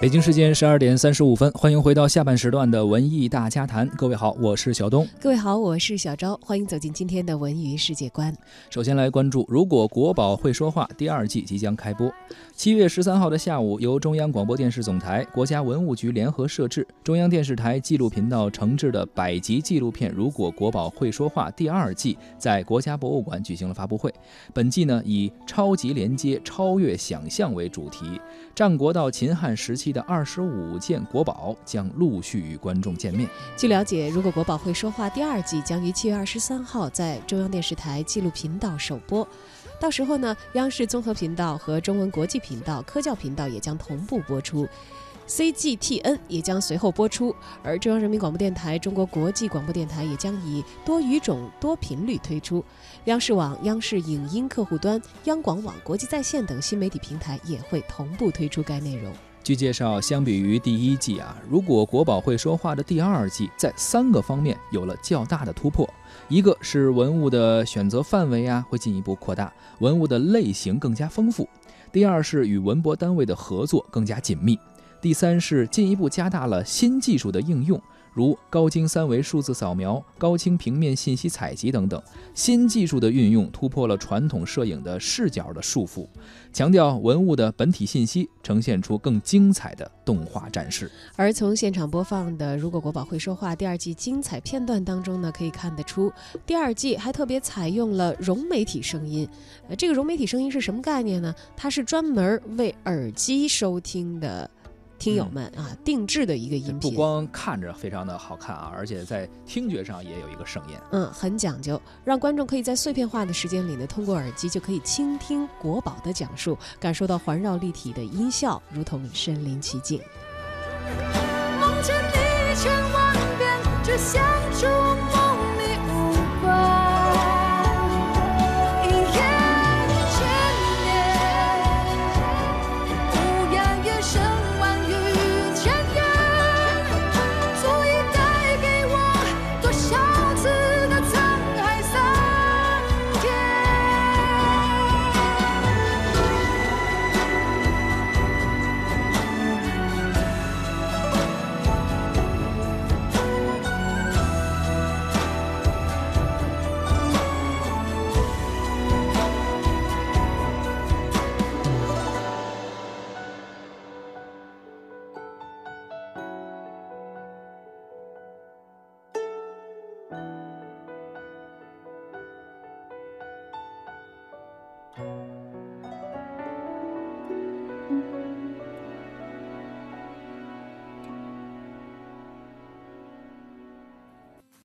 北京时间十二点三十五分，欢迎回到下半时段的文艺大家谈。各位好，我是小东。各位好，我是小昭。欢迎走进今天的文娱世界观。首先来关注，如果国宝会说话第二季即将开播。七月十三号的下午，由中央广播电视总台、国家文物局联合摄制，中央电视台纪录频道承制的百集纪录片《如果国宝会说话》第二季在国家博物馆举行了发布会。本季呢以超级连接、超越想象为主题，战国到秦汉时期。的二十五件国宝将陆续与观众见面。据了解，如果国宝会说话第二季将于七月二十三号在中央电视台纪录频道首播，到时候呢，央视综合频道和中文国际频道、科教频道也将同步播出。CGTN 也将随后播出，而中央人民广播电台、中国国际广播电台也将以多语种、多频率推出。央视网、央视影音客户端、央广网、国际在线等新媒体平台也会同步推出该内容。据介绍，相比于第一季啊，如果国宝会说话的第二季在三个方面有了较大的突破。一个是文物的选择范围啊会进一步扩大，文物的类型更加丰富；第二是与文博单位的合作更加紧密。第三是进一步加大了新技术的应用，如高精三维数字扫描、高清平面信息采集等等。新技术的运用突破了传统摄影的视角的束缚，强调文物的本体信息，呈现出更精彩的动画展示。而从现场播放的《如果国宝会说话》第二季精彩片段当中呢，可以看得出，第二季还特别采用了融媒体声音。呃，这个融媒体声音是什么概念呢？它是专门为耳机收听的。听友们啊，定制的一个音频，不光看着非常的好看啊，而且在听觉上也有一个盛宴，嗯，很讲究，让观众可以在碎片化的时间里呢，通过耳机就可以倾听国宝的讲述，感受到环绕立体的音效，如同身临其境。梦见你千万遍，只想